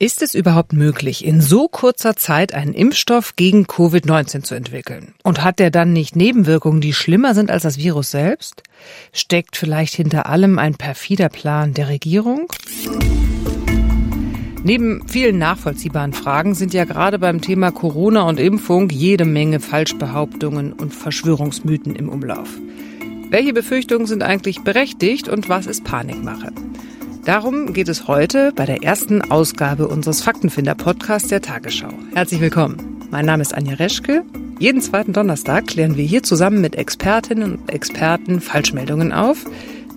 Ist es überhaupt möglich, in so kurzer Zeit einen Impfstoff gegen Covid-19 zu entwickeln? Und hat der dann nicht Nebenwirkungen, die schlimmer sind als das Virus selbst? Steckt vielleicht hinter allem ein perfider Plan der Regierung? Neben vielen nachvollziehbaren Fragen sind ja gerade beim Thema Corona und Impfung jede Menge Falschbehauptungen und Verschwörungsmythen im Umlauf. Welche Befürchtungen sind eigentlich berechtigt und was ist Panikmache? Darum geht es heute bei der ersten Ausgabe unseres Faktenfinder-Podcasts der Tagesschau. Herzlich willkommen. Mein Name ist Anja Reschke. Jeden zweiten Donnerstag klären wir hier zusammen mit Expertinnen und Experten Falschmeldungen auf,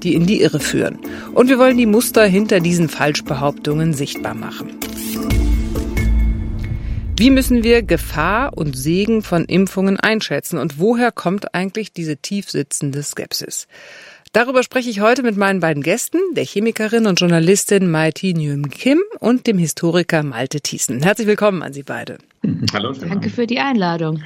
die in die Irre führen. Und wir wollen die Muster hinter diesen Falschbehauptungen sichtbar machen. Wie müssen wir Gefahr und Segen von Impfungen einschätzen und woher kommt eigentlich diese tiefsitzende Skepsis? Darüber spreche ich heute mit meinen beiden Gästen, der Chemikerin und Journalistin Maiti Nguyen Kim und dem Historiker Malte Thiessen. Herzlich willkommen an Sie beide. Hallo. Danke für die Einladung.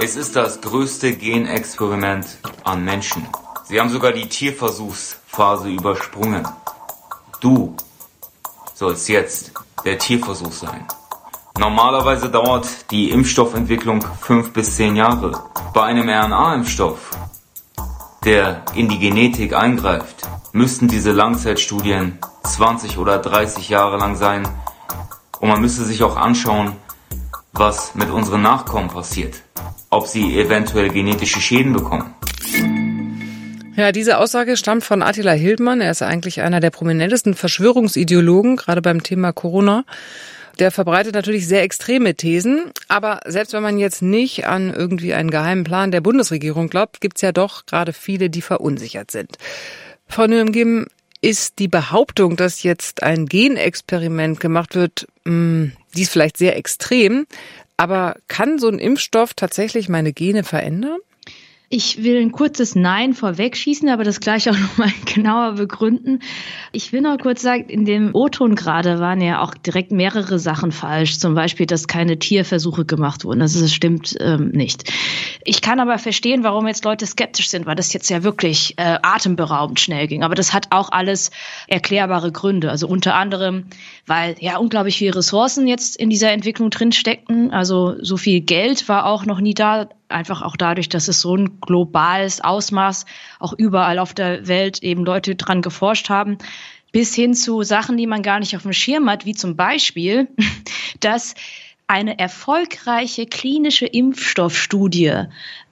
Es ist das größte Genexperiment an Menschen. Sie haben sogar die Tierversuchsphase übersprungen. Du sollst jetzt der Tierversuch sein. Normalerweise dauert die Impfstoffentwicklung fünf bis zehn Jahre. Bei einem RNA-Impfstoff der in die Genetik eingreift, müssten diese Langzeitstudien 20 oder 30 Jahre lang sein. Und man müsste sich auch anschauen, was mit unseren Nachkommen passiert. Ob sie eventuell genetische Schäden bekommen. Ja, diese Aussage stammt von Attila Hildmann. Er ist eigentlich einer der prominentesten Verschwörungsideologen, gerade beim Thema Corona. Der verbreitet natürlich sehr extreme Thesen, aber selbst wenn man jetzt nicht an irgendwie einen geheimen Plan der Bundesregierung glaubt, gibt's ja doch gerade viele, die verunsichert sind. Frau Nürngim, ist die Behauptung, dass jetzt ein Genexperiment gemacht wird, mh, hm, die ist vielleicht sehr extrem, aber kann so ein Impfstoff tatsächlich meine Gene verändern? Ich will ein kurzes Nein vorwegschießen, aber das gleich auch nochmal genauer begründen. Ich will noch kurz sagen, in dem O-Ton gerade waren ja auch direkt mehrere Sachen falsch. Zum Beispiel, dass keine Tierversuche gemacht wurden. Also das stimmt ähm, nicht. Ich kann aber verstehen, warum jetzt Leute skeptisch sind, weil das jetzt ja wirklich äh, atemberaubend schnell ging. Aber das hat auch alles erklärbare Gründe. Also unter anderem, weil ja unglaublich viele Ressourcen jetzt in dieser Entwicklung drin steckten. Also so viel Geld war auch noch nie da einfach auch dadurch, dass es so ein globales Ausmaß auch überall auf der Welt eben Leute dran geforscht haben, bis hin zu Sachen, die man gar nicht auf dem Schirm hat, wie zum Beispiel, dass eine erfolgreiche klinische Impfstoffstudie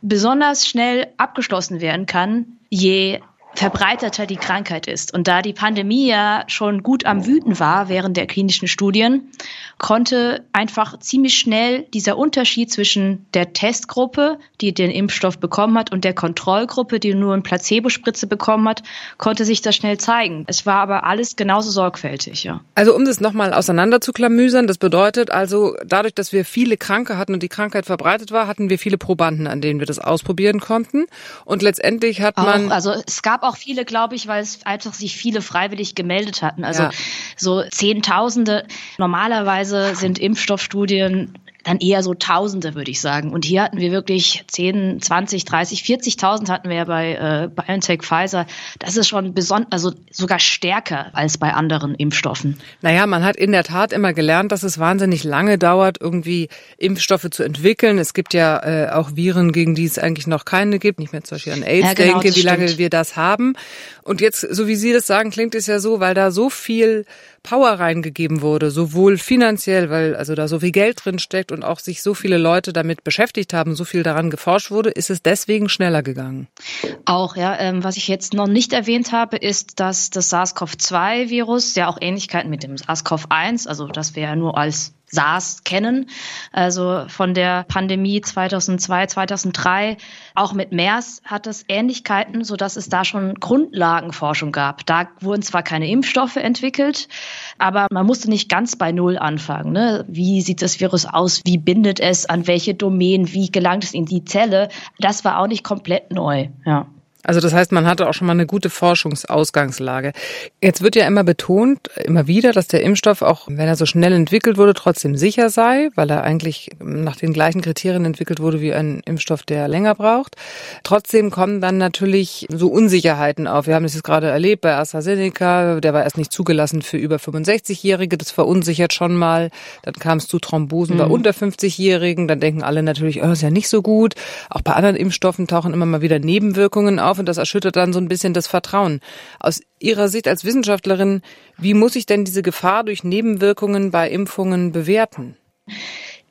besonders schnell abgeschlossen werden kann, je verbreiteter die Krankheit ist. Und da die Pandemie ja schon gut am Wüten war während der klinischen Studien, konnte einfach ziemlich schnell dieser Unterschied zwischen der Testgruppe, die den Impfstoff bekommen hat, und der Kontrollgruppe, die nur eine Placebo-Spritze bekommen hat, konnte sich das schnell zeigen. Es war aber alles genauso sorgfältig, ja. Also um das nochmal auseinander zu klamüsern, das bedeutet also, dadurch, dass wir viele Kranke hatten und die Krankheit verbreitet war, hatten wir viele Probanden, an denen wir das ausprobieren konnten. Und letztendlich hat man. Auch, also es gab auch viele, glaube ich, weil es einfach sich viele freiwillig gemeldet hatten. Also ja. so Zehntausende. Normalerweise sind Impfstoffstudien dann eher so Tausende, würde ich sagen. Und hier hatten wir wirklich 10, 20, 30, 40.000 hatten wir ja bei äh, BioNTech, Pfizer. Das ist schon besonders, also sogar stärker als bei anderen Impfstoffen. Naja, man hat in der Tat immer gelernt, dass es wahnsinnig lange dauert, irgendwie Impfstoffe zu entwickeln. Es gibt ja äh, auch Viren, gegen die es eigentlich noch keine gibt. Nicht mehr zum Beispiel an AIDS ja, genau, denke, wie lange wir das haben. Und jetzt, so wie Sie das sagen, klingt es ja so, weil da so viel Power reingegeben wurde, sowohl finanziell, weil also da so viel Geld drin steckt und auch sich so viele Leute damit beschäftigt haben, so viel daran geforscht wurde, ist es deswegen schneller gegangen. Auch, ja. Ähm, was ich jetzt noch nicht erwähnt habe, ist, dass das SARS-CoV-2-Virus ja auch Ähnlichkeiten mit dem SARS-CoV-1, also das wir ja nur als SARS kennen, also von der Pandemie 2002, 2003. Auch mit MERS hat es Ähnlichkeiten, so dass es da schon Grundlagenforschung gab. Da wurden zwar keine Impfstoffe entwickelt, aber man musste nicht ganz bei Null anfangen. Ne? Wie sieht das Virus aus? Wie bindet es? An welche Domänen? Wie gelangt es in die Zelle? Das war auch nicht komplett neu. Ja. Also das heißt, man hatte auch schon mal eine gute Forschungsausgangslage. Jetzt wird ja immer betont, immer wieder, dass der Impfstoff, auch wenn er so schnell entwickelt wurde, trotzdem sicher sei, weil er eigentlich nach den gleichen Kriterien entwickelt wurde wie ein Impfstoff, der länger braucht. Trotzdem kommen dann natürlich so Unsicherheiten auf. Wir haben das jetzt gerade erlebt bei AstraZeneca, der war erst nicht zugelassen für über 65-Jährige, das verunsichert schon mal. Dann kam es zu Thrombosen mhm. bei unter 50-Jährigen, dann denken alle natürlich, oh, ist ja nicht so gut. Auch bei anderen Impfstoffen tauchen immer mal wieder Nebenwirkungen auf auf und das erschüttert dann so ein bisschen das Vertrauen. Aus Ihrer Sicht als Wissenschaftlerin, wie muss ich denn diese Gefahr durch Nebenwirkungen bei Impfungen bewerten?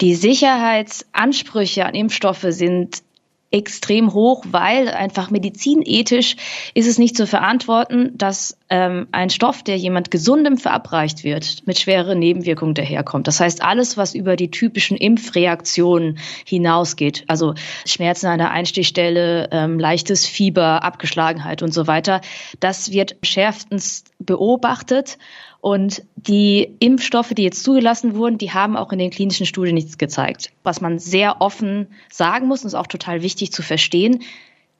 Die Sicherheitsansprüche an Impfstoffe sind extrem hoch, weil einfach medizinethisch ist es nicht zu verantworten, dass ähm, ein Stoff, der jemand Gesundem verabreicht wird, mit schweren Nebenwirkungen daherkommt. Das heißt, alles, was über die typischen Impfreaktionen hinausgeht, also Schmerzen an der Einstichstelle, ähm, leichtes Fieber, Abgeschlagenheit und so weiter, das wird schärfstens beobachtet und die Impfstoffe, die jetzt zugelassen wurden, die haben auch in den klinischen Studien nichts gezeigt. Was man sehr offen sagen muss und ist auch total wichtig zu verstehen,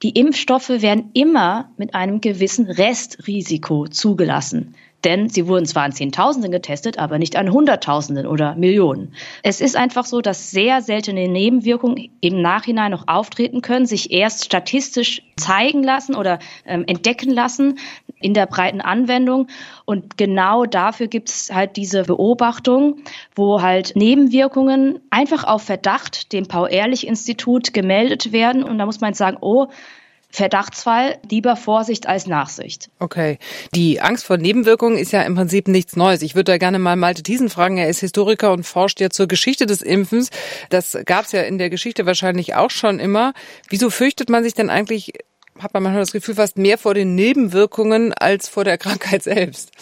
die Impfstoffe werden immer mit einem gewissen Restrisiko zugelassen. Denn sie wurden zwar an Zehntausenden getestet, aber nicht an Hunderttausenden oder Millionen. Es ist einfach so, dass sehr seltene Nebenwirkungen im Nachhinein noch auftreten können, sich erst statistisch zeigen lassen oder ähm, entdecken lassen in der breiten Anwendung. Und genau dafür gibt es halt diese Beobachtung, wo halt Nebenwirkungen einfach auf Verdacht dem Paul-Ehrlich-Institut gemeldet werden. Und da muss man jetzt sagen, oh, Verdachtsfall, lieber Vorsicht als Nachsicht. Okay. Die Angst vor Nebenwirkungen ist ja im Prinzip nichts Neues. Ich würde da gerne mal Malte Thiesen fragen. Er ist Historiker und forscht ja zur Geschichte des Impfens. Das gab es ja in der Geschichte wahrscheinlich auch schon immer. Wieso fürchtet man sich denn eigentlich, hat man manchmal das Gefühl, fast mehr vor den Nebenwirkungen als vor der Krankheit selbst?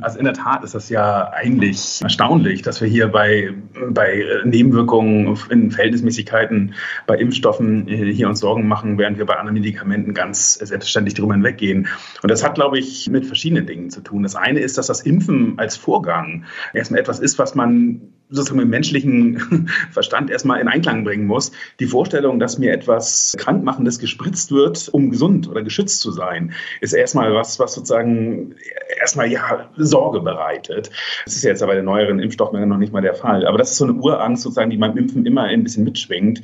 Also in der Tat ist das ja eigentlich erstaunlich, dass wir hier bei, bei Nebenwirkungen in Verhältnismäßigkeiten bei Impfstoffen äh, hier uns Sorgen machen, während wir bei anderen Medikamenten ganz selbstverständlich drüber hinweggehen. Und das hat, glaube ich, mit verschiedenen Dingen zu tun. Das eine ist, dass das Impfen als Vorgang erstmal etwas ist, was man sozusagen mit menschlichen Verstand erstmal in Einklang bringen muss. Die Vorstellung, dass mir etwas Krankmachendes gespritzt wird, um gesund oder geschützt zu sein, ist erstmal was, was sozusagen erstmal ja Sorge bereitet. Das ist jetzt aber bei den neueren Impfstoffen noch nicht mal der Fall. Aber das ist so eine Urangst sozusagen, die beim Impfen immer ein bisschen mitschwingt.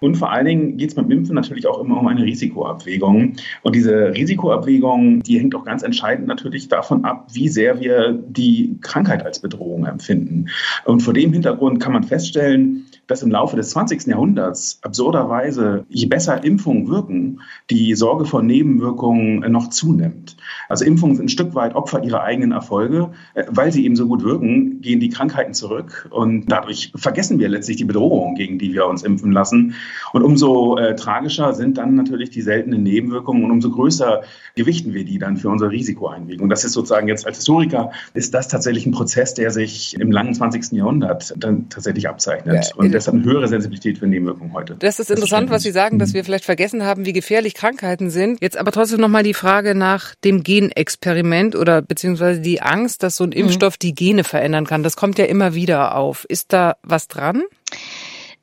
Und vor allen Dingen geht es beim Impfen natürlich auch immer um eine Risikoabwägung. Und diese Risikoabwägung, die hängt auch ganz entscheidend natürlich davon ab, wie sehr wir die Krankheit als Bedrohung empfinden. Und vor dem dem Hintergrund kann man feststellen, dass im Laufe des 20. Jahrhunderts absurderweise, je besser Impfungen wirken, die Sorge vor Nebenwirkungen noch zunimmt. Also Impfungen sind ein Stück weit Opfer ihrer eigenen Erfolge. Äh, weil sie eben so gut wirken, gehen die Krankheiten zurück und dadurch vergessen wir letztlich die Bedrohung, gegen die wir uns impfen lassen. Und umso äh, tragischer sind dann natürlich die seltenen Nebenwirkungen und umso größer gewichten wir die dann für unsere Risikoeinwägung. Das ist sozusagen jetzt als Historiker, ist das tatsächlich ein Prozess, der sich im langen 20. Jahrhundert dann tatsächlich abzeichnet. Ja, und deshalb eine höhere Sensibilität für Nebenwirkungen heute. Das ist interessant, was Sie sagen, dass mhm. wir vielleicht vergessen haben, wie gefährlich Krankheiten sind. Jetzt aber trotzdem nochmal die Frage nach dem Genexperiment oder beziehungsweise die Angst, dass so ein mhm. Impfstoff die Gene verändern kann. Das kommt ja immer wieder auf. Ist da was dran?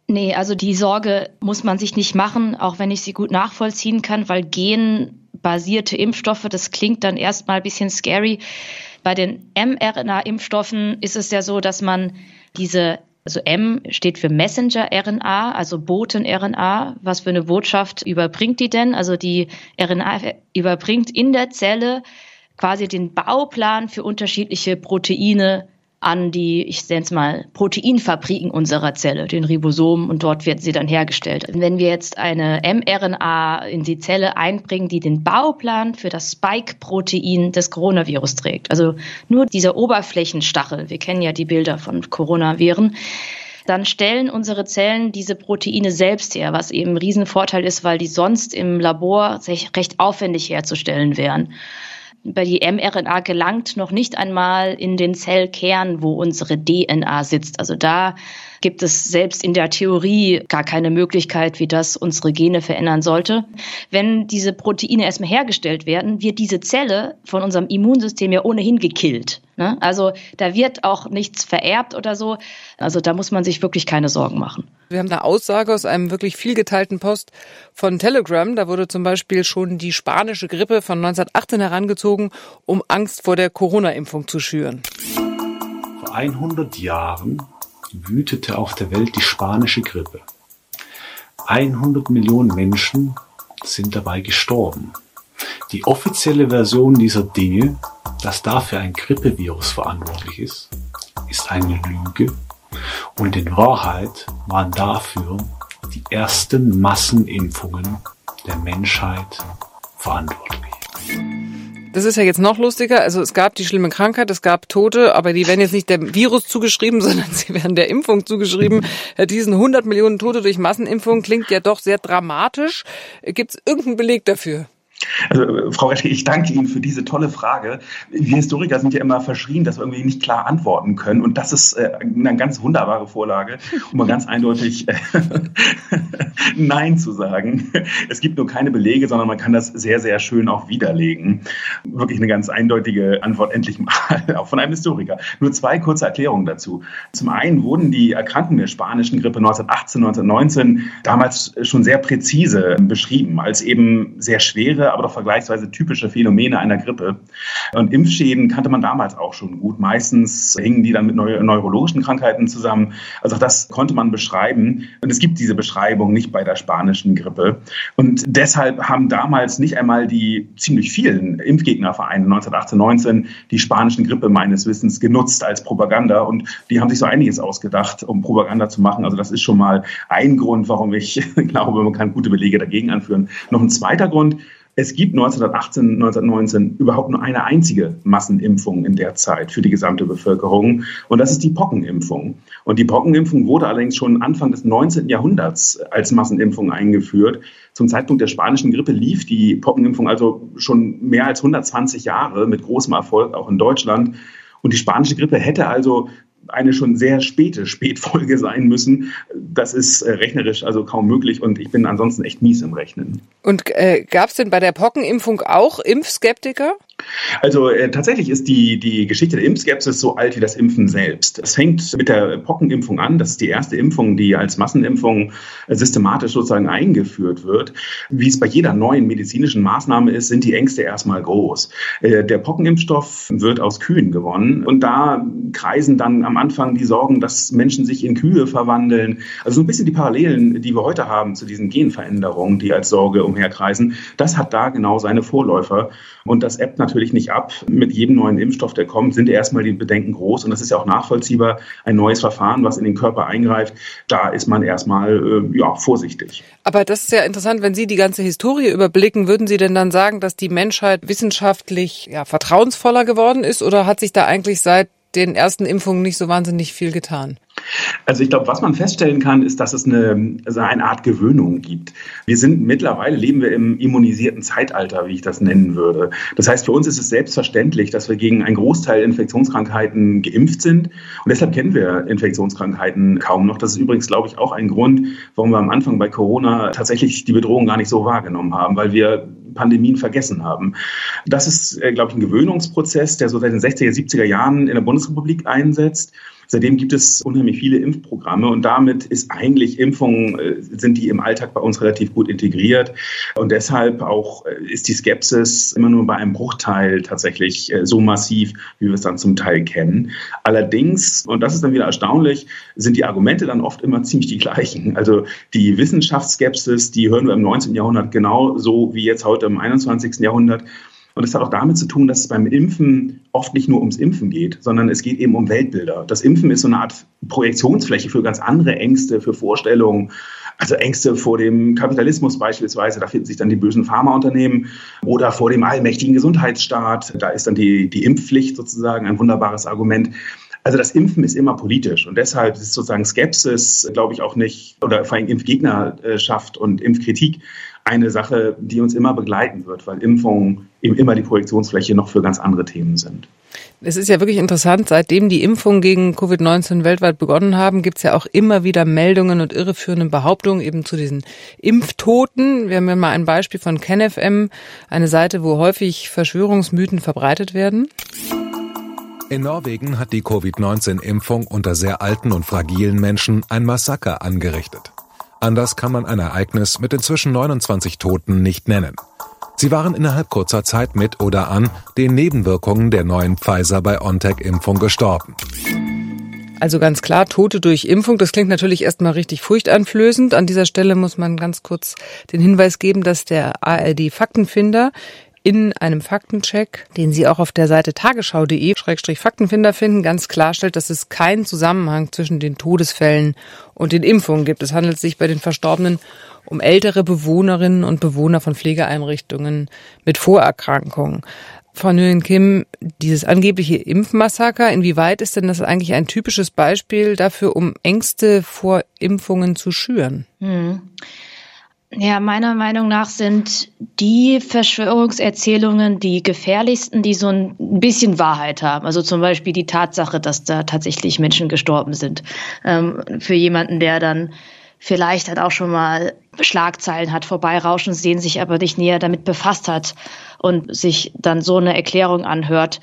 Nee, also die Sorge muss man sich nicht machen, auch wenn ich sie gut nachvollziehen kann, weil genbasierte Impfstoffe, das klingt dann erstmal ein bisschen scary. Bei den mRNA-Impfstoffen ist es ja so, dass man diese also M steht für Messenger-RNA, also Boten-RNA. Was für eine Botschaft überbringt die denn? Also die RNA überbringt in der Zelle quasi den Bauplan für unterschiedliche Proteine an die, ich nenne es mal, Proteinfabriken unserer Zelle, den Ribosomen, und dort werden sie dann hergestellt. Wenn wir jetzt eine mRNA in die Zelle einbringen, die den Bauplan für das Spike-Protein des Coronavirus trägt, also nur dieser Oberflächenstachel, wir kennen ja die Bilder von Coronaviren, dann stellen unsere Zellen diese Proteine selbst her, was eben ein Riesenvorteil ist, weil die sonst im Labor recht aufwendig herzustellen wären bei die mRNA gelangt noch nicht einmal in den Zellkern, wo unsere DNA sitzt. Also da gibt es selbst in der Theorie gar keine Möglichkeit, wie das unsere Gene verändern sollte. Wenn diese Proteine erstmal hergestellt werden, wird diese Zelle von unserem Immunsystem ja ohnehin gekillt. Ne? Also da wird auch nichts vererbt oder so. Also da muss man sich wirklich keine Sorgen machen. Wir haben eine Aussage aus einem wirklich viel geteilten Post von Telegram. Da wurde zum Beispiel schon die spanische Grippe von 1918 herangezogen, um Angst vor der Corona-Impfung zu schüren. Vor 100 Jahren wütete auf der Welt die spanische Grippe. 100 Millionen Menschen sind dabei gestorben. Die offizielle Version dieser Dinge, dass dafür ein Grippevirus verantwortlich ist, ist eine Lüge und in Wahrheit waren dafür die ersten Massenimpfungen der Menschheit verantwortlich. Das ist ja jetzt noch lustiger. Also es gab die schlimme Krankheit, es gab Tote, aber die werden jetzt nicht dem Virus zugeschrieben, sondern sie werden der Impfung zugeschrieben. Diesen 100 Millionen Tote durch Massenimpfung klingt ja doch sehr dramatisch. Gibt es irgendeinen Beleg dafür? Also, Frau Reschke, ich danke Ihnen für diese tolle Frage. Wir Historiker sind ja immer verschrien, dass wir irgendwie nicht klar antworten können. Und das ist äh, eine ganz wunderbare Vorlage, um mal ganz eindeutig äh, Nein zu sagen. Es gibt nur keine Belege, sondern man kann das sehr, sehr schön auch widerlegen. Wirklich eine ganz eindeutige Antwort, endlich mal, auch von einem Historiker. Nur zwei kurze Erklärungen dazu. Zum einen wurden die Erkrankungen der spanischen Grippe 1918, 1919 damals schon sehr präzise beschrieben, als eben sehr schwere, aber doch vergleichsweise typische Phänomene einer Grippe. Und Impfschäden kannte man damals auch schon gut. Meistens hingen die dann mit neu neurologischen Krankheiten zusammen. Also auch das konnte man beschreiben. Und es gibt diese Beschreibung nicht bei der spanischen Grippe. Und deshalb haben damals nicht einmal die ziemlich vielen Impfgegnervereine 1918, 19 die spanischen Grippe meines Wissens genutzt als Propaganda. Und die haben sich so einiges ausgedacht, um Propaganda zu machen. Also das ist schon mal ein Grund, warum ich glaube, man kann gute Belege dagegen anführen. Noch ein zweiter Grund, es gibt 1918, 1919 überhaupt nur eine einzige Massenimpfung in der Zeit für die gesamte Bevölkerung. Und das ist die Pockenimpfung. Und die Pockenimpfung wurde allerdings schon Anfang des 19. Jahrhunderts als Massenimpfung eingeführt. Zum Zeitpunkt der spanischen Grippe lief die Pockenimpfung also schon mehr als 120 Jahre mit großem Erfolg auch in Deutschland. Und die spanische Grippe hätte also eine schon sehr späte Spätfolge sein müssen. Das ist äh, rechnerisch also kaum möglich und ich bin ansonsten echt mies im Rechnen. Und äh, gab es denn bei der Pockenimpfung auch Impfskeptiker? Also äh, tatsächlich ist die, die Geschichte der Impfskepsis so alt wie das Impfen selbst. Es fängt mit der Pockenimpfung an. Das ist die erste Impfung, die als Massenimpfung äh, systematisch sozusagen eingeführt wird. Wie es bei jeder neuen medizinischen Maßnahme ist, sind die Ängste erstmal groß. Äh, der Pockenimpfstoff wird aus Kühen gewonnen und da kreisen dann am Anfang die Sorgen, dass Menschen sich in Kühe verwandeln. Also so ein bisschen die Parallelen, die wir heute haben zu diesen Genveränderungen, die als Sorge umherkreisen. Das hat da genau seine Vorläufer und das ebbt natürlich nicht ab. Mit jedem neuen Impfstoff, der kommt, sind erstmal die Bedenken groß. Und das ist ja auch nachvollziehbar. Ein neues Verfahren, was in den Körper eingreift, da ist man erstmal äh, ja, vorsichtig. Aber das ist ja interessant, wenn Sie die ganze Historie überblicken, würden Sie denn dann sagen, dass die Menschheit wissenschaftlich ja, vertrauensvoller geworden ist? Oder hat sich da eigentlich seit den ersten Impfungen nicht so wahnsinnig viel getan? Also ich glaube, was man feststellen kann, ist, dass es eine, also eine Art Gewöhnung gibt. Wir sind mittlerweile, leben wir im immunisierten Zeitalter, wie ich das nennen würde. Das heißt, für uns ist es selbstverständlich, dass wir gegen einen Großteil Infektionskrankheiten geimpft sind. Und deshalb kennen wir Infektionskrankheiten kaum noch. Das ist übrigens, glaube ich, auch ein Grund, warum wir am Anfang bei Corona tatsächlich die Bedrohung gar nicht so wahrgenommen haben, weil wir Pandemien vergessen haben. Das ist, äh, glaube ich, ein Gewöhnungsprozess, der so seit den 60er, 70er Jahren in der Bundesrepublik einsetzt. Seitdem gibt es unheimlich viele Impfprogramme und damit ist eigentlich Impfungen, äh, sind die im Alltag bei uns relativ gut integriert. Und deshalb auch äh, ist die Skepsis immer nur bei einem Bruchteil tatsächlich äh, so massiv, wie wir es dann zum Teil kennen. Allerdings, und das ist dann wieder erstaunlich, sind die Argumente dann oft immer ziemlich die gleichen. Also die Wissenschaftsskepsis, die hören wir im 19. Jahrhundert genauso wie jetzt heute im 21. Jahrhundert. Und es hat auch damit zu tun, dass es beim Impfen oft nicht nur ums Impfen geht, sondern es geht eben um Weltbilder. Das Impfen ist so eine Art Projektionsfläche für ganz andere Ängste, für Vorstellungen. Also Ängste vor dem Kapitalismus beispielsweise, da finden sich dann die bösen Pharmaunternehmen oder vor dem allmächtigen Gesundheitsstaat. Da ist dann die, die Impfpflicht sozusagen ein wunderbares Argument. Also das Impfen ist immer politisch und deshalb ist sozusagen Skepsis, glaube ich, auch nicht, oder vor allem Impfgegnerschaft und Impfkritik eine Sache, die uns immer begleiten wird, weil Impfungen eben immer die Projektionsfläche noch für ganz andere Themen sind. Es ist ja wirklich interessant, seitdem die Impfungen gegen Covid-19 weltweit begonnen haben, gibt es ja auch immer wieder Meldungen und irreführende Behauptungen eben zu diesen Impftoten. Wir haben ja mal ein Beispiel von KenFM, eine Seite, wo häufig Verschwörungsmythen verbreitet werden. In Norwegen hat die Covid-19-Impfung unter sehr alten und fragilen Menschen ein Massaker angerichtet. Anders kann man ein Ereignis mit inzwischen 29 Toten nicht nennen. Sie waren innerhalb kurzer Zeit mit oder an den Nebenwirkungen der neuen Pfizer-BioNTech-Impfung gestorben. Also ganz klar, Tote durch Impfung, das klingt natürlich erstmal richtig furchteinflößend. An dieser Stelle muss man ganz kurz den Hinweis geben, dass der ARD Faktenfinder in einem Faktencheck, den Sie auch auf der Seite tagesschau.de-faktenfinder finden, ganz klarstellt, dass es keinen Zusammenhang zwischen den Todesfällen und den Impfungen gibt. Es handelt sich bei den Verstorbenen um ältere Bewohnerinnen und Bewohner von Pflegeeinrichtungen mit Vorerkrankungen. Frau Nguyen Kim, dieses angebliche Impfmassaker, inwieweit ist denn das eigentlich ein typisches Beispiel dafür, um Ängste vor Impfungen zu schüren? Hm. Ja, meiner Meinung nach sind die Verschwörungserzählungen die gefährlichsten, die so ein bisschen Wahrheit haben. Also zum Beispiel die Tatsache, dass da tatsächlich Menschen gestorben sind. Ähm, für jemanden, der dann vielleicht halt auch schon mal Schlagzeilen hat vorbeirauschen sehen, sich aber nicht näher damit befasst hat und sich dann so eine Erklärung anhört.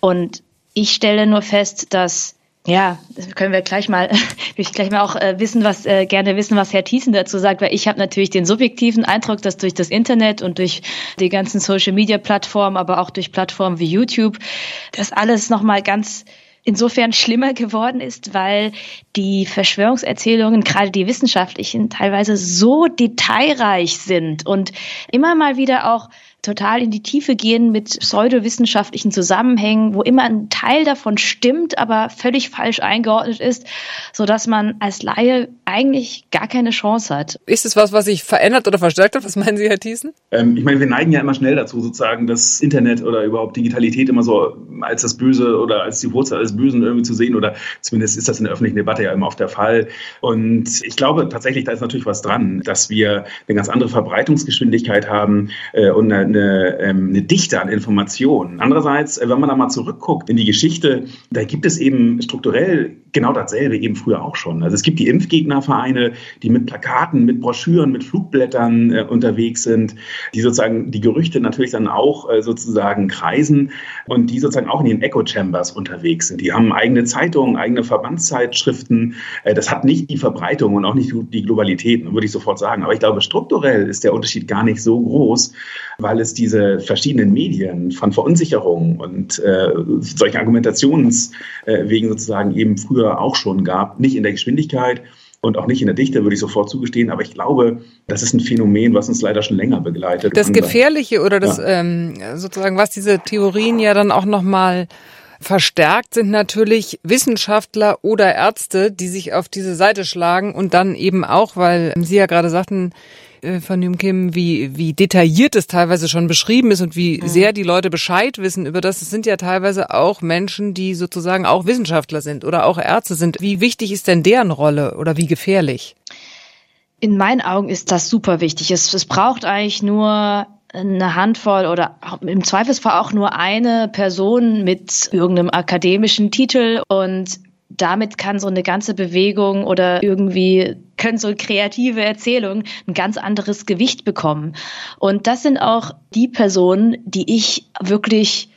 Und ich stelle nur fest, dass ja, können wir gleich mal, ich gleich mal auch äh, wissen, was äh, gerne wissen, was Herr Thiessen dazu sagt, weil ich habe natürlich den subjektiven Eindruck, dass durch das Internet und durch die ganzen Social Media Plattformen, aber auch durch Plattformen wie YouTube, das alles nochmal ganz insofern schlimmer geworden ist, weil die Verschwörungserzählungen, gerade die wissenschaftlichen, teilweise so detailreich sind und immer mal wieder auch total in die Tiefe gehen mit pseudowissenschaftlichen Zusammenhängen, wo immer ein Teil davon stimmt, aber völlig falsch eingeordnet ist, so dass man als Laie eigentlich gar keine Chance hat. Ist es was, was sich verändert oder verstärkt hat? Was meinen Sie, Herr Thiessen? Ähm, ich meine, wir neigen ja immer schnell dazu, sozusagen das Internet oder überhaupt Digitalität immer so als das Böse oder als die Wurzel alles Bösen irgendwie zu sehen oder zumindest ist das in der öffentlichen Debatte ja immer oft der Fall. Und ich glaube tatsächlich, da ist natürlich was dran, dass wir eine ganz andere Verbreitungsgeschwindigkeit haben äh, und eine eine, ähm, eine Dichte an Informationen. Andererseits, äh, wenn man da mal zurückguckt in die Geschichte, da gibt es eben strukturell genau dasselbe eben früher auch schon. Also es gibt die Impfgegnervereine, die mit Plakaten, mit Broschüren, mit Flugblättern äh, unterwegs sind, die sozusagen die Gerüchte natürlich dann auch äh, sozusagen kreisen und die sozusagen auch in den Echo Chambers unterwegs sind. Die haben eigene Zeitungen, eigene Verbandszeitschriften. Äh, das hat nicht die Verbreitung und auch nicht die Globalität, würde ich sofort sagen. Aber ich glaube, strukturell ist der Unterschied gar nicht so groß, weil es diese verschiedenen Medien von Verunsicherung und äh, solchen Argumentationswegen sozusagen eben früher auch schon gab. Nicht in der Geschwindigkeit und auch nicht in der Dichte, würde ich sofort zugestehen. Aber ich glaube, das ist ein Phänomen, was uns leider schon länger begleitet. Das Gefährliche oder das ja. ähm, sozusagen, was diese Theorien ja dann auch nochmal verstärkt sind natürlich Wissenschaftler oder Ärzte, die sich auf diese Seite schlagen und dann eben auch, weil Sie ja gerade sagten, äh, von Jim Kim, wie, wie detailliert es teilweise schon beschrieben ist und wie mhm. sehr die Leute Bescheid wissen über das. Es sind ja teilweise auch Menschen, die sozusagen auch Wissenschaftler sind oder auch Ärzte sind. Wie wichtig ist denn deren Rolle oder wie gefährlich? In meinen Augen ist das super wichtig. Es, es braucht eigentlich nur eine Handvoll oder im Zweifelsfall auch nur eine Person mit irgendeinem akademischen Titel und damit kann so eine ganze Bewegung oder irgendwie können so kreative Erzählungen ein ganz anderes Gewicht bekommen. Und das sind auch die Personen, die ich wirklich,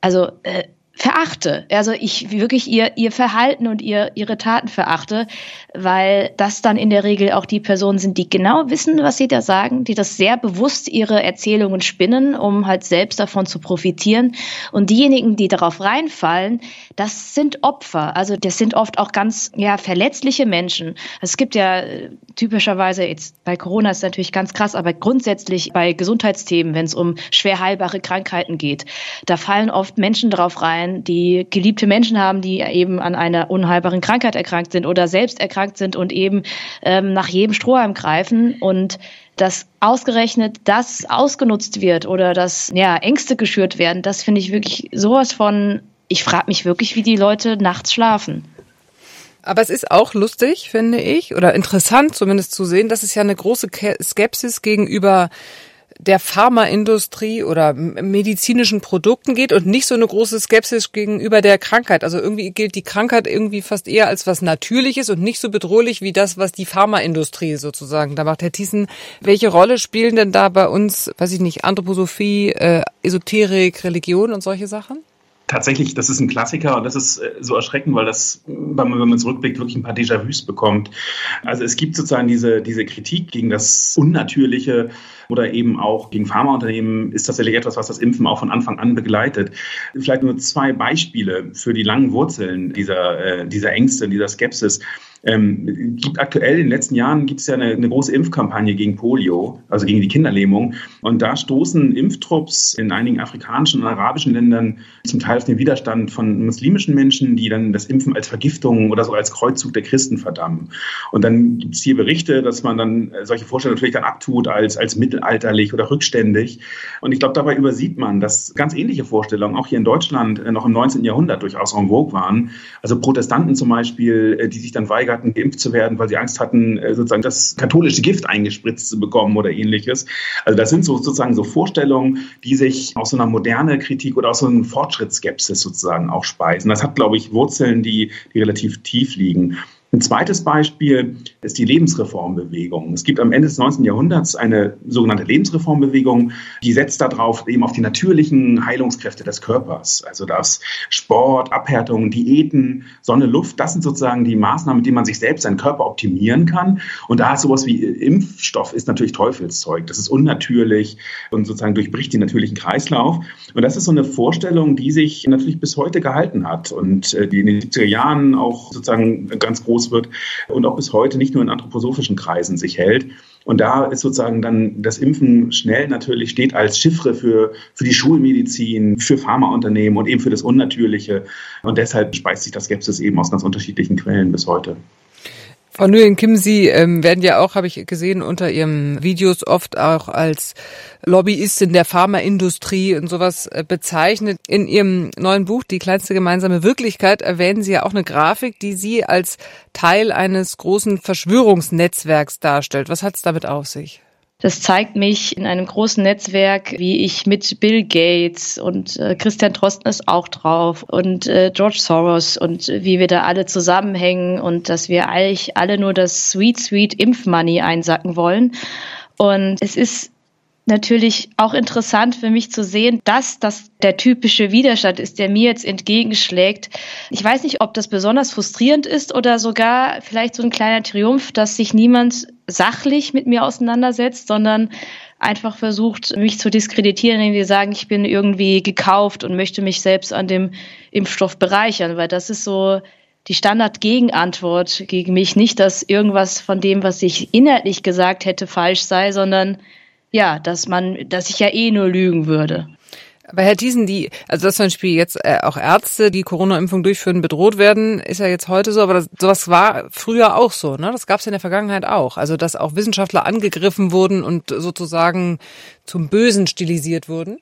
also äh, verachte. Also ich wirklich ihr, ihr Verhalten und ihr, ihre Taten verachte, weil das dann in der Regel auch die Personen sind, die genau wissen, was sie da sagen, die das sehr bewusst ihre Erzählungen spinnen, um halt selbst davon zu profitieren. Und diejenigen, die darauf reinfallen, das sind Opfer. Also das sind oft auch ganz ja, verletzliche Menschen. Es gibt ja äh, typischerweise, jetzt bei Corona ist natürlich ganz krass, aber grundsätzlich bei Gesundheitsthemen, wenn es um schwer heilbare Krankheiten geht, da fallen oft Menschen darauf rein, sein, die geliebte Menschen haben, die eben an einer unheilbaren Krankheit erkrankt sind oder selbst erkrankt sind und eben ähm, nach jedem Strohhalm greifen und dass ausgerechnet das ausgenutzt wird oder dass ja, Ängste geschürt werden, das finde ich wirklich sowas von, ich frage mich wirklich, wie die Leute nachts schlafen. Aber es ist auch lustig, finde ich, oder interessant zumindest zu sehen, dass es ja eine große Skepsis gegenüber der Pharmaindustrie oder medizinischen Produkten geht und nicht so eine große Skepsis gegenüber der Krankheit. Also irgendwie gilt die Krankheit irgendwie fast eher als was Natürliches und nicht so bedrohlich wie das, was die Pharmaindustrie sozusagen da macht. Herr Thiessen, welche Rolle spielen denn da bei uns, weiß ich nicht, Anthroposophie, äh, Esoterik, Religion und solche Sachen? Tatsächlich, das ist ein Klassiker und das ist äh, so erschreckend, weil das, wenn man, zurückblickt, wirklich ein paar Déjà-vus bekommt. Also es gibt sozusagen diese, diese Kritik gegen das Unnatürliche oder eben auch gegen Pharmaunternehmen ist tatsächlich etwas, was das Impfen auch von Anfang an begleitet. Vielleicht nur zwei Beispiele für die langen Wurzeln dieser, äh, dieser Ängste, dieser Skepsis. Ähm, gibt aktuell in den letzten Jahren gibt es ja eine, eine, große Impfkampagne gegen Polio, also gegen die Kinderlähmung. Und da stoßen Impftrupps in einigen afrikanischen und arabischen Ländern zum Teil auf den Widerstand von muslimischen Menschen, die dann das Impfen als Vergiftung oder so als Kreuzzug der Christen verdammen. Und dann gibt es hier Berichte, dass man dann solche Vorstellungen natürlich dann abtut als, als mittelalterlich oder rückständig. Und ich glaube, dabei übersieht man, dass ganz ähnliche Vorstellungen auch hier in Deutschland äh, noch im 19. Jahrhundert durchaus en vogue waren. Also Protestanten zum Beispiel, äh, die sich dann weigern, hatten, geimpft zu werden, weil sie Angst hatten, äh, sozusagen das katholische Gift eingespritzt zu bekommen oder ähnliches. Also das sind so sozusagen so Vorstellungen, die sich aus so einer moderne Kritik oder aus so einer Fortschrittsskepsis sozusagen auch speisen. Das hat, glaube ich, Wurzeln, die, die relativ tief liegen. Ein zweites Beispiel ist die Lebensreformbewegung. Es gibt am Ende des 19. Jahrhunderts eine sogenannte Lebensreformbewegung, die setzt darauf eben auf die natürlichen Heilungskräfte des Körpers. Also das Sport, Abhärtung, Diäten, Sonne, Luft, das sind sozusagen die Maßnahmen, mit denen man sich selbst seinen Körper optimieren kann. Und da ist sowas wie Impfstoff ist natürlich Teufelszeug. Das ist unnatürlich und sozusagen durchbricht den natürlichen Kreislauf. Und das ist so eine Vorstellung, die sich natürlich bis heute gehalten hat und äh, die in den 70er Jahren auch sozusagen ganz groß wird und auch bis heute nicht nur in anthroposophischen Kreisen sich hält. Und da ist sozusagen dann das Impfen schnell natürlich steht als Chiffre für, für die Schulmedizin, für Pharmaunternehmen und eben für das Unnatürliche. Und deshalb speist sich das Skepsis eben aus ganz unterschiedlichen Quellen bis heute. Frau Nguyen Kim, Sie ähm, werden ja auch, habe ich gesehen, unter Ihren Videos oft auch als Lobbyistin der Pharmaindustrie und sowas äh, bezeichnet. In Ihrem neuen Buch Die kleinste gemeinsame Wirklichkeit erwähnen Sie ja auch eine Grafik, die Sie als Teil eines großen Verschwörungsnetzwerks darstellt. Was hat es damit auf sich? Das zeigt mich in einem großen Netzwerk, wie ich mit Bill Gates und äh, Christian Drosten ist auch drauf und äh, George Soros und wie wir da alle zusammenhängen und dass wir eigentlich alle nur das Sweet Sweet Impfmoney einsacken wollen. Und es ist natürlich auch interessant für mich zu sehen, dass das der typische Widerstand ist, der mir jetzt entgegenschlägt. Ich weiß nicht, ob das besonders frustrierend ist oder sogar vielleicht so ein kleiner Triumph, dass sich niemand sachlich mit mir auseinandersetzt, sondern einfach versucht, mich zu diskreditieren, indem wir sagen, ich bin irgendwie gekauft und möchte mich selbst an dem Impfstoff bereichern, weil das ist so die Standard-Gegenantwort gegen mich. Nicht, dass irgendwas von dem, was ich inhaltlich gesagt hätte, falsch sei, sondern ja, dass man, dass ich ja eh nur lügen würde. Aber Herr Thiesen, die, also dass zum Beispiel jetzt äh, auch Ärzte, die Corona-Impfung durchführen, bedroht werden, ist ja jetzt heute so, aber das, sowas war früher auch so, ne? Das gab es in der Vergangenheit auch. Also dass auch Wissenschaftler angegriffen wurden und sozusagen zum Bösen stilisiert wurden.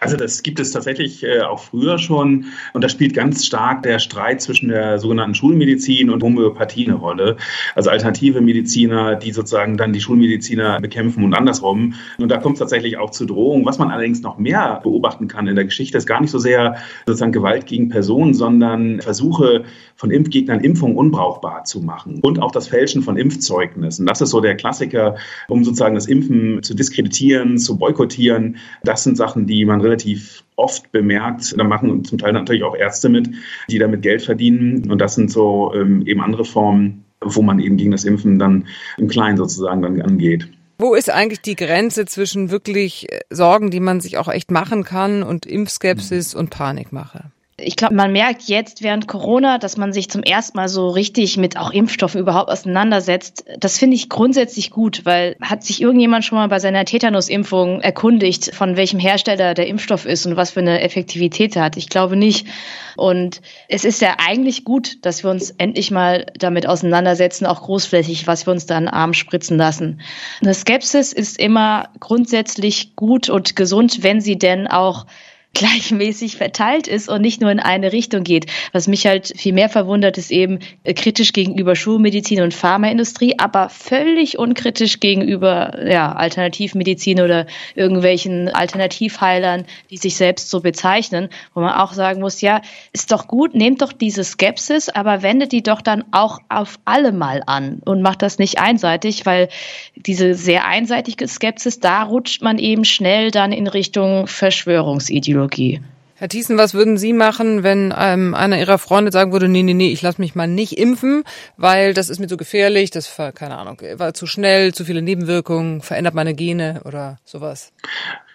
Also das gibt es tatsächlich äh, auch früher schon und da spielt ganz stark der Streit zwischen der sogenannten Schulmedizin und Homöopathie eine Rolle. Also alternative Mediziner, die sozusagen dann die Schulmediziner bekämpfen und andersrum. Und da kommt es tatsächlich auch zu Drohungen. Was man allerdings noch mehr beobachten kann in der Geschichte, ist gar nicht so sehr sozusagen Gewalt gegen Personen, sondern Versuche von Impfgegnern Impfungen unbrauchbar zu machen und auch das Fälschen von Impfzeugnissen. Das ist so der Klassiker, um sozusagen das Impfen zu diskreditieren, zu boykottieren. Das sind Sachen, die man relativ oft bemerkt. Da machen zum Teil natürlich auch Ärzte mit, die damit Geld verdienen. Und das sind so ähm, eben andere Formen, wo man eben gegen das Impfen dann im Kleinen sozusagen dann angeht. Wo ist eigentlich die Grenze zwischen wirklich äh, Sorgen, die man sich auch echt machen kann, und Impfskepsis und Panikmache? Ich glaube, man merkt jetzt während Corona, dass man sich zum ersten Mal so richtig mit auch Impfstoffen überhaupt auseinandersetzt. Das finde ich grundsätzlich gut, weil hat sich irgendjemand schon mal bei seiner Tetanusimpfung erkundigt, von welchem Hersteller der Impfstoff ist und was für eine Effektivität er hat? Ich glaube nicht. Und es ist ja eigentlich gut, dass wir uns endlich mal damit auseinandersetzen, auch großflächig, was wir uns da an Arm spritzen lassen. Eine Skepsis ist immer grundsätzlich gut und gesund, wenn sie denn auch gleichmäßig verteilt ist und nicht nur in eine Richtung geht. Was mich halt viel mehr verwundert, ist eben äh, kritisch gegenüber Schulmedizin und Pharmaindustrie, aber völlig unkritisch gegenüber ja, Alternativmedizin oder irgendwelchen Alternativheilern, die sich selbst so bezeichnen, wo man auch sagen muss, ja, ist doch gut, nehmt doch diese Skepsis, aber wendet die doch dann auch auf alle mal an und macht das nicht einseitig, weil diese sehr einseitige Skepsis, da rutscht man eben schnell dann in Richtung Verschwörungsideologie. Ideologie. Herr Thiessen, was würden Sie machen, wenn ähm, einer Ihrer Freunde sagen würde, nee, nee, nee, ich lasse mich mal nicht impfen, weil das ist mir zu gefährlich, das war, keine Ahnung, war zu schnell, zu viele Nebenwirkungen, verändert meine Gene oder sowas?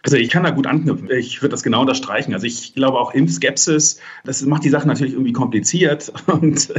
Also ich kann da gut anknüpfen. Ich würde das genau unterstreichen. Also ich glaube auch Impfskepsis, das macht die Sache natürlich irgendwie kompliziert und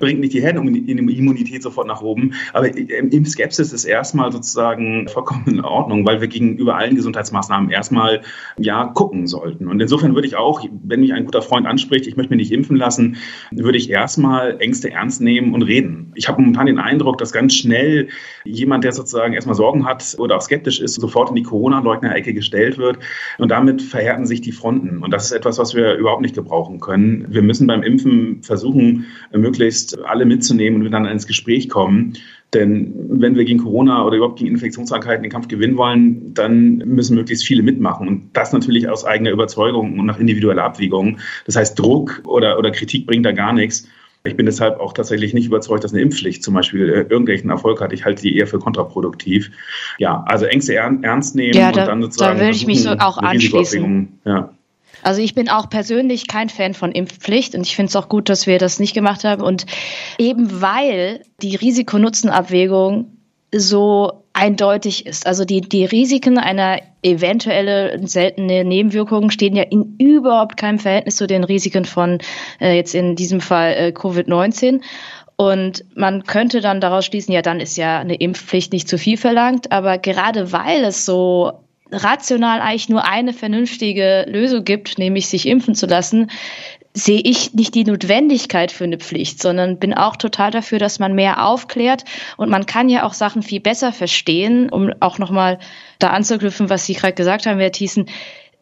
bringt nicht die Herdenimmunität sofort nach oben. Aber Impfskepsis ist erstmal sozusagen vollkommen in Ordnung, weil wir gegenüber allen Gesundheitsmaßnahmen erstmal ja gucken sollten. Und insofern würde ich auch, wenn mich ein guter Freund anspricht, ich möchte mich nicht impfen lassen, würde ich erstmal Ängste ernst nehmen und reden. Ich habe momentan den Eindruck, dass ganz schnell jemand, der sozusagen erstmal Sorgen hat oder auch skeptisch ist, sofort in die Corona-Leugner-Ecke gestellt gestellt wird. Und damit verhärten sich die Fronten. Und das ist etwas, was wir überhaupt nicht gebrauchen können. Wir müssen beim Impfen versuchen, möglichst alle mitzunehmen und dann ins Gespräch kommen. Denn wenn wir gegen Corona oder überhaupt gegen Infektionskrankheiten den Kampf gewinnen wollen, dann müssen möglichst viele mitmachen. Und das natürlich aus eigener Überzeugung und nach individueller Abwägung. Das heißt, Druck oder, oder Kritik bringt da gar nichts. Ich bin deshalb auch tatsächlich nicht überzeugt, dass eine Impfpflicht zum Beispiel äh, irgendwelchen Erfolg hat. Ich halte die eher für kontraproduktiv. Ja, also Ängste ernst nehmen ja, da, und dann sozusagen. Da würde ich mich so auch anschließen. Ja. Also ich bin auch persönlich kein Fan von Impfpflicht und ich finde es auch gut, dass wir das nicht gemacht haben. Und eben weil die Risiko-Nutzen-Abwägung so eindeutig ist. Also die, die Risiken einer eventuelle seltene Nebenwirkungen stehen ja in überhaupt keinem Verhältnis zu den Risiken von äh, jetzt in diesem Fall äh, Covid-19. Und man könnte dann daraus schließen, ja, dann ist ja eine Impfpflicht nicht zu viel verlangt. Aber gerade weil es so rational eigentlich nur eine vernünftige Lösung gibt, nämlich sich impfen zu lassen, sehe ich nicht die Notwendigkeit für eine Pflicht, sondern bin auch total dafür, dass man mehr aufklärt und man kann ja auch Sachen viel besser verstehen, um auch nochmal da anzuknüpfen, was Sie gerade gesagt haben, Herr Thiessen.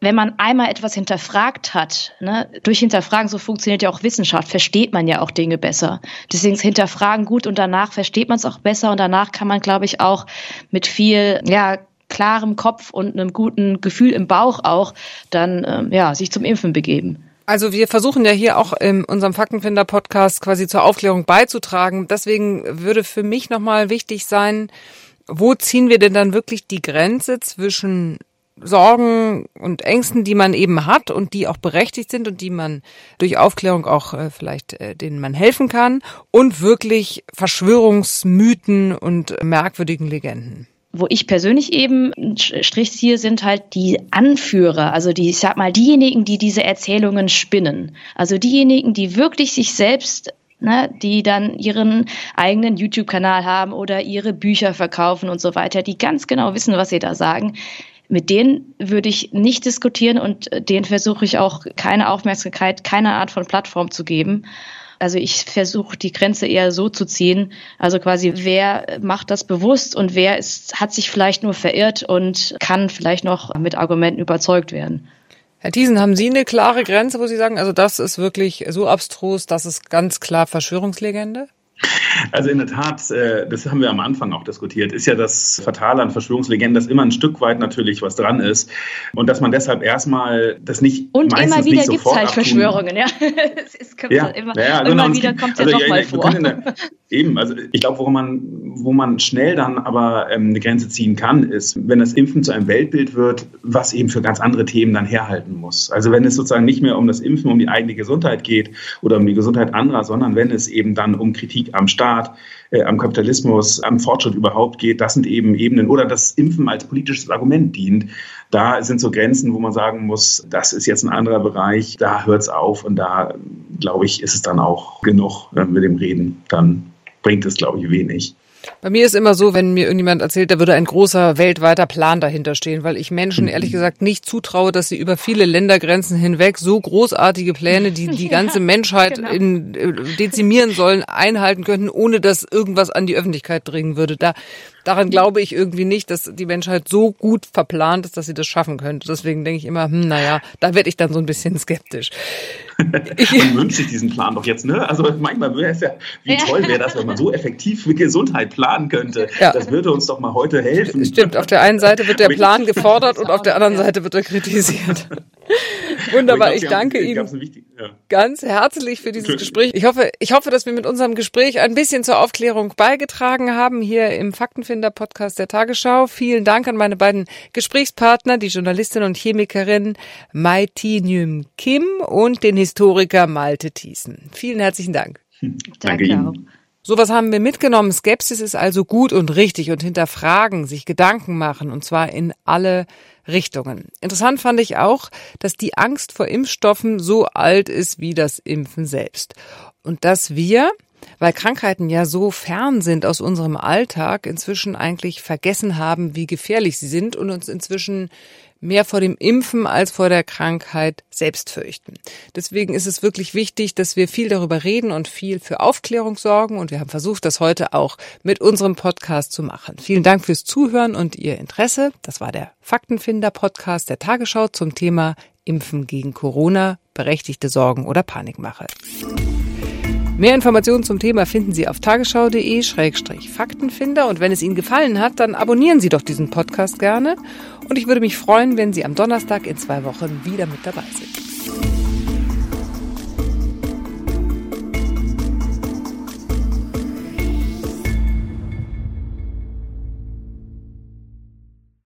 Wenn man einmal etwas hinterfragt hat, ne, durch Hinterfragen, so funktioniert ja auch Wissenschaft, versteht man ja auch Dinge besser. Deswegen ist Hinterfragen gut und danach versteht man es auch besser und danach kann man, glaube ich, auch mit viel, ja, klarem Kopf und einem guten Gefühl im Bauch auch dann, ähm, ja, sich zum Impfen begeben. Also wir versuchen ja hier auch in unserem Faktenfinder-Podcast quasi zur Aufklärung beizutragen. Deswegen würde für mich nochmal wichtig sein, wo ziehen wir denn dann wirklich die Grenze zwischen Sorgen und Ängsten, die man eben hat und die auch berechtigt sind und die man durch Aufklärung auch äh, vielleicht äh, denen man helfen kann und wirklich Verschwörungsmythen und merkwürdigen Legenden wo ich persönlich eben Strich ziehe, sind halt die Anführer, also die, ich sag mal, diejenigen, die diese Erzählungen spinnen. Also diejenigen, die wirklich sich selbst Ne, die dann ihren eigenen YouTube-Kanal haben oder ihre Bücher verkaufen und so weiter, die ganz genau wissen, was sie da sagen. Mit denen würde ich nicht diskutieren und denen versuche ich auch keine Aufmerksamkeit, keine Art von Plattform zu geben. Also ich versuche die Grenze eher so zu ziehen. Also quasi, wer macht das bewusst und wer ist, hat sich vielleicht nur verirrt und kann vielleicht noch mit Argumenten überzeugt werden. Herr Thiesen, haben Sie eine klare Grenze, wo Sie sagen, also das ist wirklich so abstrus, das ist ganz klar Verschwörungslegende? Also in der Tat, äh, das haben wir am Anfang auch diskutiert, ist ja das Fatale an Verschwörungslegenden, dass immer ein Stück weit natürlich was dran ist und dass man deshalb erstmal das nicht Und immer wieder gibt es halt Verschwörungen, ja. es ist, ja, immer, ja, genau. immer wieder kommt es ja, also, ja, ja vor. Der, eben, also ich glaube, wo man, wo man schnell dann aber ähm, eine Grenze ziehen kann, ist, wenn das Impfen zu einem Weltbild wird, was eben für ganz andere Themen dann herhalten muss. Also wenn es sozusagen nicht mehr um das Impfen, um die eigene Gesundheit geht oder um die Gesundheit anderer, sondern wenn es eben dann um Kritik am Staat, äh, am Kapitalismus, am Fortschritt überhaupt geht. Das sind eben Ebenen oder das Impfen als politisches Argument dient. Da sind so Grenzen, wo man sagen muss, das ist jetzt ein anderer Bereich, da hört es auf und da, glaube ich, ist es dann auch genug, wenn wir dem reden. Dann bringt es, glaube ich, wenig. Bei mir ist immer so, wenn mir irgendjemand erzählt, da würde ein großer weltweiter Plan dahinter stehen, weil ich Menschen ehrlich mhm. gesagt nicht zutraue, dass sie über viele Ländergrenzen hinweg so großartige Pläne, die die ganze ja, Menschheit genau. in, äh, dezimieren sollen, einhalten könnten, ohne dass irgendwas an die Öffentlichkeit dringen würde. Da daran glaube ich irgendwie nicht, dass die Menschheit so gut verplant ist, dass sie das schaffen könnte. Deswegen denke ich immer, hm, naja, da werde ich dann so ein bisschen skeptisch. man wünscht sich diesen Plan doch jetzt, ne? Also manchmal wäre es ja, wie toll wäre das, wenn man so effektiv mit Gesundheit planen könnte. Ja. Das würde uns doch mal heute helfen. Stimmt, auf der einen Seite wird der Plan gefordert und auf der anderen Seite wird er kritisiert. Wunderbar, ich, glaub, ich danke Ihnen wichtig, ja. ganz herzlich für dieses Gespräch. Ich hoffe, ich hoffe, dass wir mit unserem Gespräch ein bisschen zur Aufklärung beigetragen haben hier im Faktenfinder Podcast der Tagesschau. Vielen Dank an meine beiden Gesprächspartner, die Journalistin und Chemikerin Mai Nyum Kim und den Historiker Malte Thiessen. Vielen herzlichen Dank. Danke, Danke Sowas haben wir mitgenommen. Skepsis ist also gut und richtig und hinterfragen, sich Gedanken machen und zwar in alle Richtungen. Interessant fand ich auch, dass die Angst vor Impfstoffen so alt ist wie das Impfen selbst. Und dass wir, weil Krankheiten ja so fern sind aus unserem Alltag, inzwischen eigentlich vergessen haben, wie gefährlich sie sind und uns inzwischen mehr vor dem Impfen als vor der Krankheit selbst fürchten. Deswegen ist es wirklich wichtig, dass wir viel darüber reden und viel für Aufklärung sorgen. Und wir haben versucht, das heute auch mit unserem Podcast zu machen. Vielen Dank fürs Zuhören und Ihr Interesse. Das war der Faktenfinder-Podcast der Tagesschau zum Thema Impfen gegen Corona, berechtigte Sorgen oder Panikmache. Mehr Informationen zum Thema finden Sie auf tagesschau.de-faktenfinder und wenn es Ihnen gefallen hat, dann abonnieren Sie doch diesen Podcast gerne und ich würde mich freuen, wenn Sie am Donnerstag in zwei Wochen wieder mit dabei sind.